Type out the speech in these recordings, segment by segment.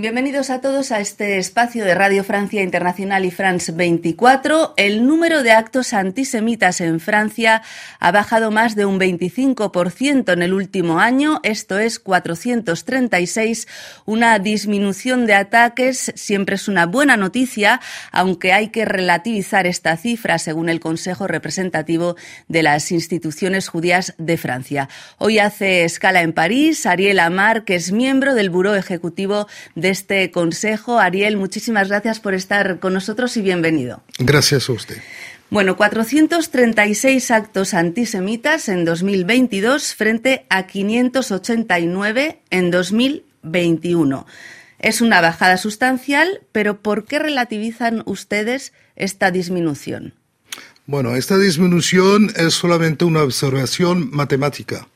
Bienvenidos a todos a este espacio de Radio Francia Internacional y France 24. El número de actos antisemitas en Francia ha bajado más de un 25% en el último año, esto es 436. Una disminución de ataques siempre es una buena noticia, aunque hay que relativizar esta cifra según el Consejo Representativo de las Instituciones Judías de Francia. Hoy hace escala en París Ariel Amar, que es miembro del Buró Ejecutivo de este consejo. Ariel, muchísimas gracias por estar con nosotros y bienvenido. Gracias a usted. Bueno, 436 actos antisemitas en 2022 frente a 589 en 2021. Es una bajada sustancial, pero ¿por qué relativizan ustedes esta disminución? Bueno, esta disminución es solamente una observación matemática.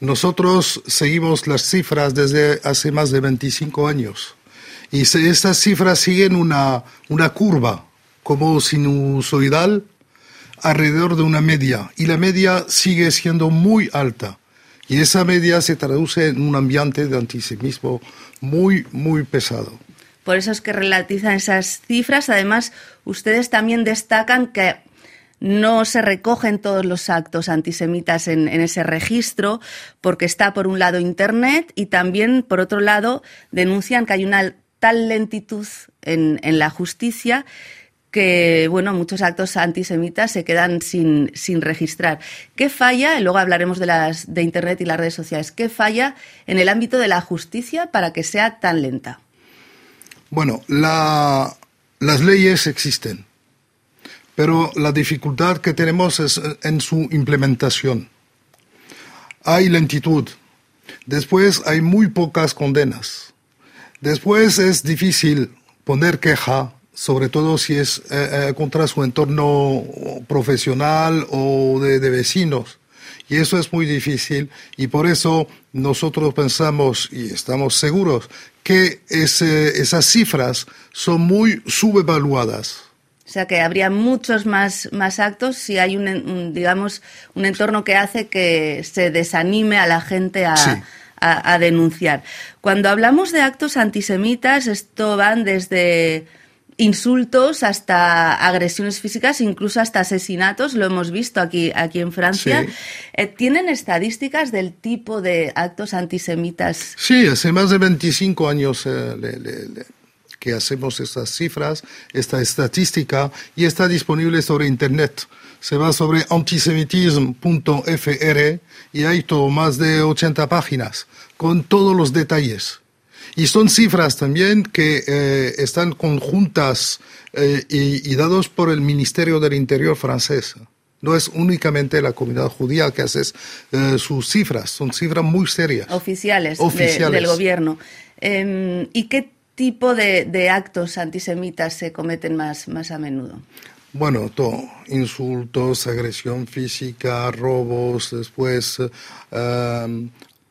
Nosotros seguimos las cifras desde hace más de 25 años. Y estas cifras siguen una, una curva como sinusoidal alrededor de una media y la media sigue siendo muy alta. Y esa media se traduce en un ambiente de antisemitismo muy, muy pesado. Por eso es que relativizan esas cifras. Además, ustedes también destacan que no se recogen todos los actos antisemitas en, en, ese registro, porque está por un lado Internet y también, por otro lado, denuncian que hay una tal lentitud en, la justicia que bueno, muchos actos antisemitas se quedan sin, sin registrar. ¿Qué falla? Luego hablaremos de las de internet y las redes sociales. ¿Qué falla en el ámbito de la justicia para que sea tan lenta? Bueno, las leyes existen, pero la dificultad que tenemos es en su implementación. Hay lentitud. Después hay muy pocas condenas Después es difícil poner queja, sobre todo si es eh, eh, contra su entorno profesional o de, vecinos. Y eso es muy difícil y por eso nosotros pensamos y estamos seguros que esas cifras son muy subevaluadas. O sea que habría muchos más, más actos si hay un, digamos, un entorno que hace que se desanime a la gente a, a, denunciar. Cuando hablamos de actos antisemitas, esto van desde insultos hasta agresiones físicas, incluso hasta asesinatos, lo hemos visto aquí, aquí en Francia. Eh, ¿Tienen estadísticas del tipo de actos antisemitas? Sí, hace más de 25 años eh, que hacemos estas cifras, esta estadística, y está disponible sobre Internet se va sobre antisemitism.fr y hay todo, más de 80 páginas con todos los detalles. Y son cifras también que eh, están conjuntas eh, y, dados por el Ministerio del Interior francés. No es únicamente la comunidad judía que hace eh, sus cifras, son cifras muy serias. Oficiales, del gobierno. Em, ¿Y qué tipo de, de, actos antisemitas se cometen más, más a menudo? Bueno, todo, insultos, agresión física, robos, después uh,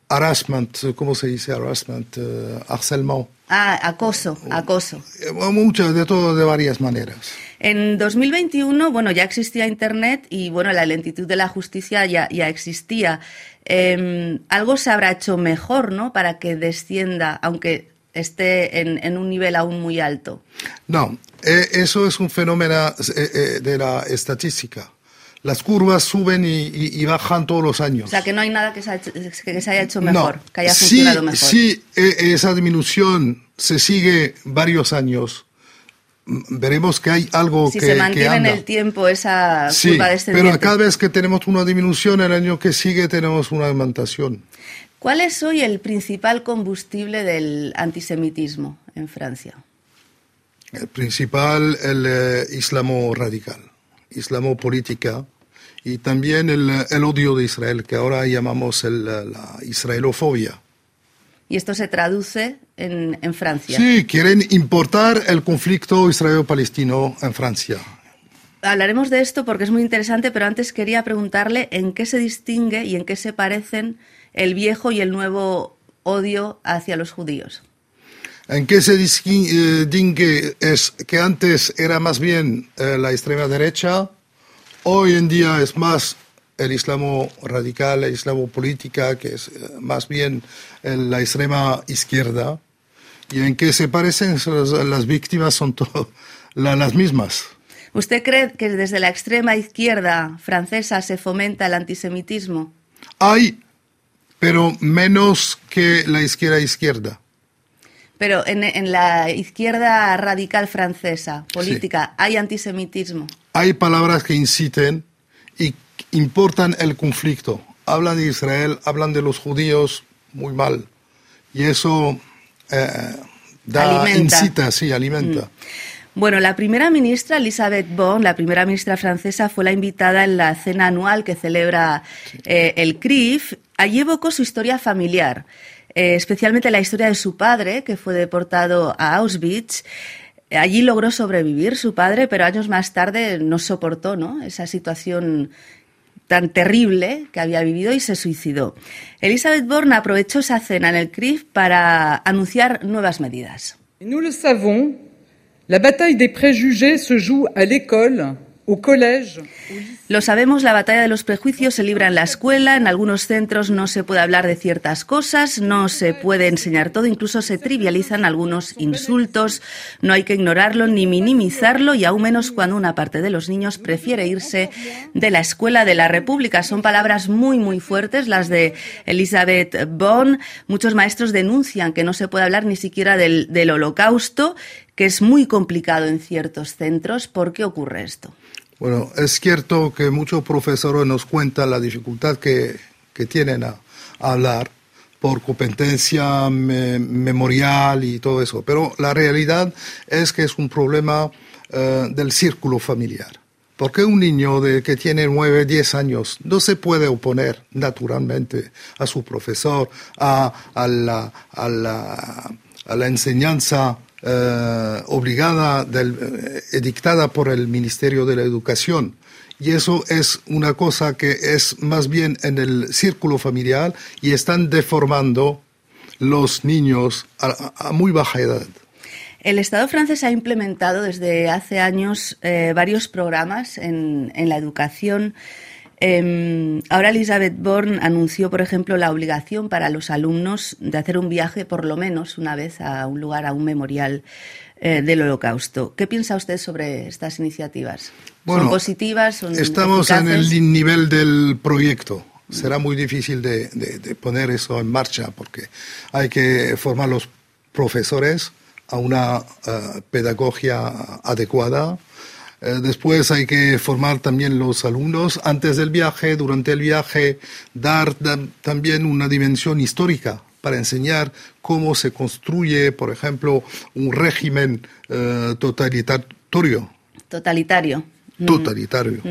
harassment, ¿cómo se dice harassment? Uh, Ah, acoso, acoso. Eh, muchas, de todo, de varias maneras. En 2021, bueno, ya existía Internet y, bueno, la lentitud de la justicia ya, ya existía. Em, algo se habrá hecho mejor, ¿no?, para que descienda, aunque esté en, en un nivel aún muy alto. No, eh, eso es un fenómeno eh, eh, de la estadística. Las curvas suben y, bajan todos los años. O sea, que no hay nada que se, haya hecho mejor, que haya funcionado mejor. Si esa disminución se sigue varios años, veremos que hay algo si que Si se mantiene en el tiempo esa curva descendiente. pero cada vez que tenemos una disminución, el año que sigue tenemos una aumentación. ¿Cuál es hoy el principal combustible del antisemitismo en Francia? El principal, el eh, islamo radical, islamo política y también el, odio de Israel, que ahora llamamos la israelofobia. ¿Y esto se traduce en, en Francia? Sí, quieren importar el conflicto israelo-palestino en Francia. Hablaremos de esto porque es muy interesante, pero antes quería preguntarle en qué se distingue y en qué se parecen el viejo y el nuevo odio hacia los judíos. ¿En qué se distingue? Es que antes era más bien eh, la extrema derecha, hoy en día es más el islamo radical, el islamo política, que es eh, más bien la extrema izquierda, y en que se parecen las, víctimas son las mismas. ¿Usted cree que desde la extrema izquierda francesa se fomenta el antisemitismo? Hay, pero menos que la izquierda izquierda. Pero en, la izquierda radical francesa, política, ¿hay antisemitismo? Hay palabras que inciten y importan el conflicto. Hablan de Israel, hablan de los judíos muy mal. Y eso eh, da, incita, sí, alimenta. Mm. Bueno, la primera ministra, Elisabeth Bon, la primera ministra francesa, fue la invitada en la cena anual que celebra eh, el CRIF. Allí evocó su historia familiar. Eh, especialmente la historia de su padre, que fue deportado a Auschwitz. Allí logró sobrevivir su padre, pero años más tarde no soportó ¿no? esa situación tan terrible que había vivido y se suicidó. Elizabeth Born aprovechó esa cena en el CRIF para anunciar nuevas medidas. Nous le savons, la des préjugés se joue à l'école lo sabemos, la batalla de los prejuicios se libra en la escuela, en algunos centros no se puede hablar de ciertas cosas, no se puede enseñar todo, incluso se trivializan algunos insultos, no hay que ignorarlo ni minimizarlo y aún menos cuando una parte de los niños prefiere irse de la escuela de la República. Son palabras muy, muy fuertes las de Elizabeth Bond. Muchos maestros denuncian que no se puede hablar ni siquiera del holocausto, que es muy complicado en ciertos centros. ¿Por qué ocurre esto? Bueno, es cierto que muchos profesores nos cuentan la dificultad que, que tienen a, hablar por competencia memorial y todo eso, pero la realidad es que es un problema eh, del círculo familiar. Porque un niño de, que tiene 9, 10 años no se puede oponer naturalmente a su profesor, a, a, la, a, la, a la enseñanza eh, obligada, del, eh, dictada por el Ministerio de la Educación. Y eso es una cosa que es más bien en el círculo familiar y están deformando los niños a, muy baja edad. El Estado francés ha implementado desde hace años eh, varios programas en, en la educación Em, ahora Elizabeth Bourne anunció, por ejemplo, la obligación para los alumnos de hacer un viaje por lo menos una vez a un lugar, a un memorial eh, del Holocausto. ¿Qué piensa usted sobre estas iniciativas? ¿Son positivas? estamos en el nivel del proyecto. Será muy difícil de, poner eso en marcha porque hay que formar los profesores a una eh, pedagogía adecuada, después hay que formar también los alumnos antes del viaje, durante el viaje, dar también una dimensión histórica para enseñar cómo se construye, por ejemplo, un régimen eh, totalitario. Totalitario. Totalitario.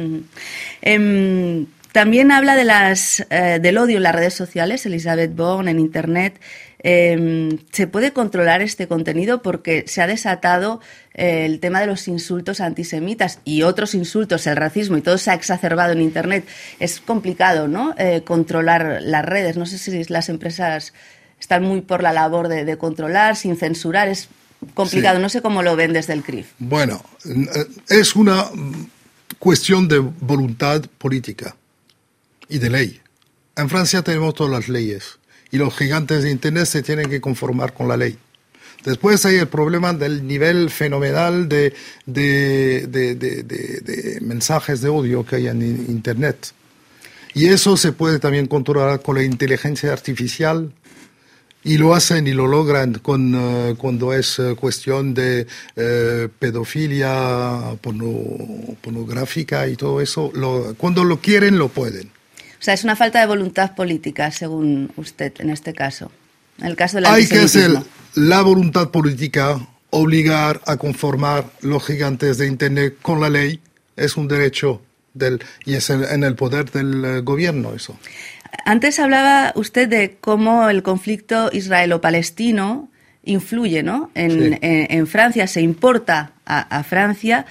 Em, también habla de las, eh, del odio en las redes sociales, Elizabeth Bond, en Internet. Em, ¿Se puede controlar este contenido? Porque se ha desatado eh, el tema de los insultos antisemitas y otros insultos, el racismo y todo se ha exacerbado en Internet. Es complicado, ¿no? Eh, controlar las redes. No sé si las empresas están muy por la labor de, controlar, sin censurar. Es complicado. No sé cómo lo ven desde el CRIF. Bueno, es una cuestión de voluntad política y de ley. En Francia tenemos todas las leyes y los gigantes de Internet se tienen que conformar con la ley. Después hay el problema del nivel fenomenal de, de, de, mensajes de odio que hay en Internet. Y eso se puede también controlar con la inteligencia artificial y lo hacen y lo logran con, eh, cuando es eh, cuestión de eh, pedofilia pornográfica y todo eso. cuando lo quieren, lo pueden. O sea, es una falta de voluntad política, según usted, en este caso. En el caso del Hay que hacer la voluntad política, obligar a conformar los gigantes de Internet con la ley, es un derecho del, y es en el poder del eh, gobierno eso. Antes hablaba usted de cómo el conflicto israelo-palestino influye ¿no? en, Francia, se importa a, Francia.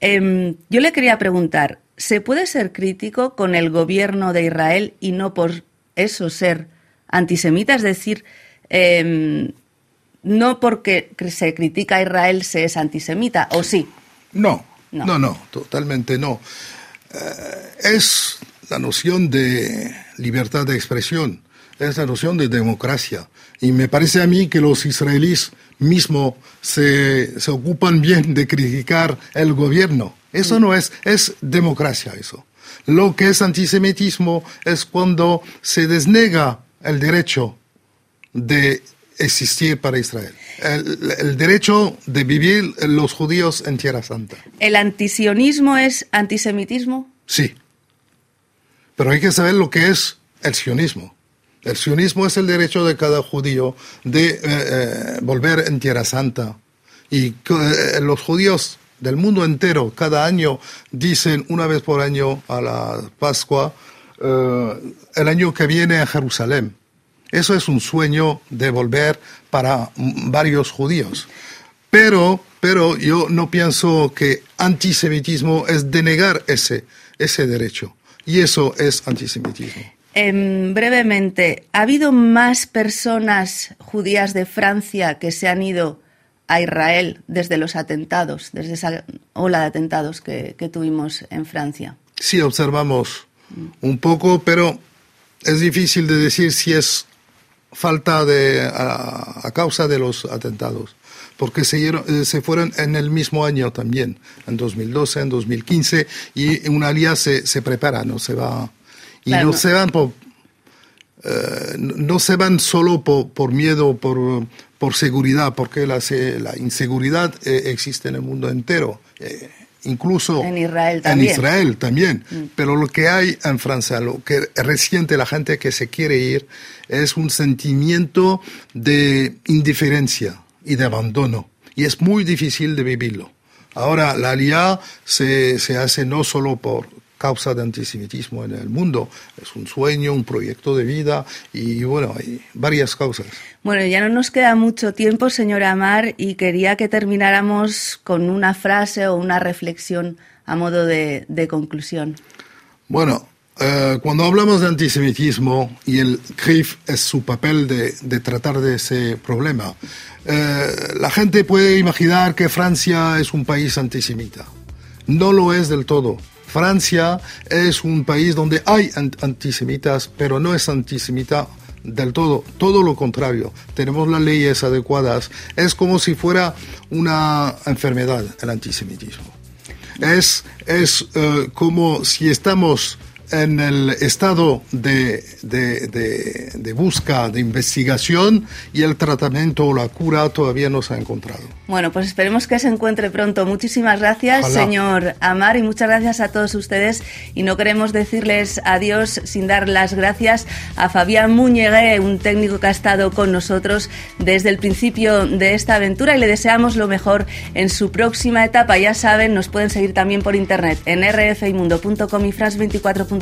Em, yo le quería preguntar, ¿se puede ser crítico con el gobierno de Israel y no por eso ser antisemita? Es decir, em, no porque se critica a Israel se es antisemita, ¿o sí? No, no, no, totalmente no. Eh, es la noción de libertad de expresión, es la noción de democracia. Y me parece a mí que los israelíes mismos se, se ocupan bien de criticar el gobierno. Eso no es, es democracia eso. Lo que es antisemitismo es cuando se desnega el derecho de existir para Israel. El, el, derecho de vivir los judíos en Tierra Santa. ¿El antisionismo es antisemitismo? Sí. Pero hay que saber lo que es el sionismo. El sionismo es el derecho de cada judío de eh, eh, volver en Tierra Santa. Y eh, los judíos del mundo entero cada año dicen una vez por año a la Pascua, eh, el año que viene a Jerusalén. Eso es un sueño de volver para varios judíos. Pero, pero yo no pienso que antisemitismo es denegar ese, ese derecho. Y eso es antisemitismo. Eh, brevemente, ¿ha habido más personas judías de Francia que se han ido a Israel desde los atentados, desde esa ola de atentados que, que tuvimos en Francia? Sí, observamos un poco, pero es difícil de decir si es falta de a, a causa de los atentados, porque se, eh, se, fueron en el mismo año también, en 2012, en 2015, y una lía se, se prepara, no se va y claro, no, no, se van por eh, no se van solo por, por miedo, por, por seguridad, porque la, la inseguridad eh, existe en el mundo entero. Eh, incluso en Israel también. En Israel también. Mm. Pero lo que hay en Francia, lo que resiente la gente que se quiere ir, es un sentimiento de indiferencia y de abandono. Y es muy difícil de vivirlo. Ahora, la LIA se, se hace no solo por causa de antisemitismo en el mundo. Es un sueño, un proyecto de vida y bueno, hay varias causas. Bueno, ya no nos queda mucho tiempo, señora Amar, y quería que termináramos con una frase o una reflexión a modo de, de conclusión. Bueno, eh, cuando hablamos de antisemitismo y el CRIF es su papel de, de tratar de ese problema, eh, la gente puede imaginar que Francia es un país antisemita. No lo es del todo. Francia es un país donde hay antisemitas, pero no es antisemita del todo, todo lo contrario. Tenemos las leyes adecuadas. Es como si fuera una enfermedad el antisemitismo. Es, es uh, como si estamos en el estado de, de, de, de, busca, de investigación y el tratamiento o la cura todavía no se ha encontrado. Bueno, pues esperemos que se encuentre pronto. Muchísimas gracias, Ojalá. señor Amar, y muchas gracias a todos ustedes. Y no queremos decirles adiós sin dar las gracias a Fabián Muñegué, un técnico que ha estado con nosotros desde el principio de esta aventura y le deseamos lo mejor en su próxima etapa. Ya saben, nos pueden seguir también por internet en rfimundo.com y france24.com.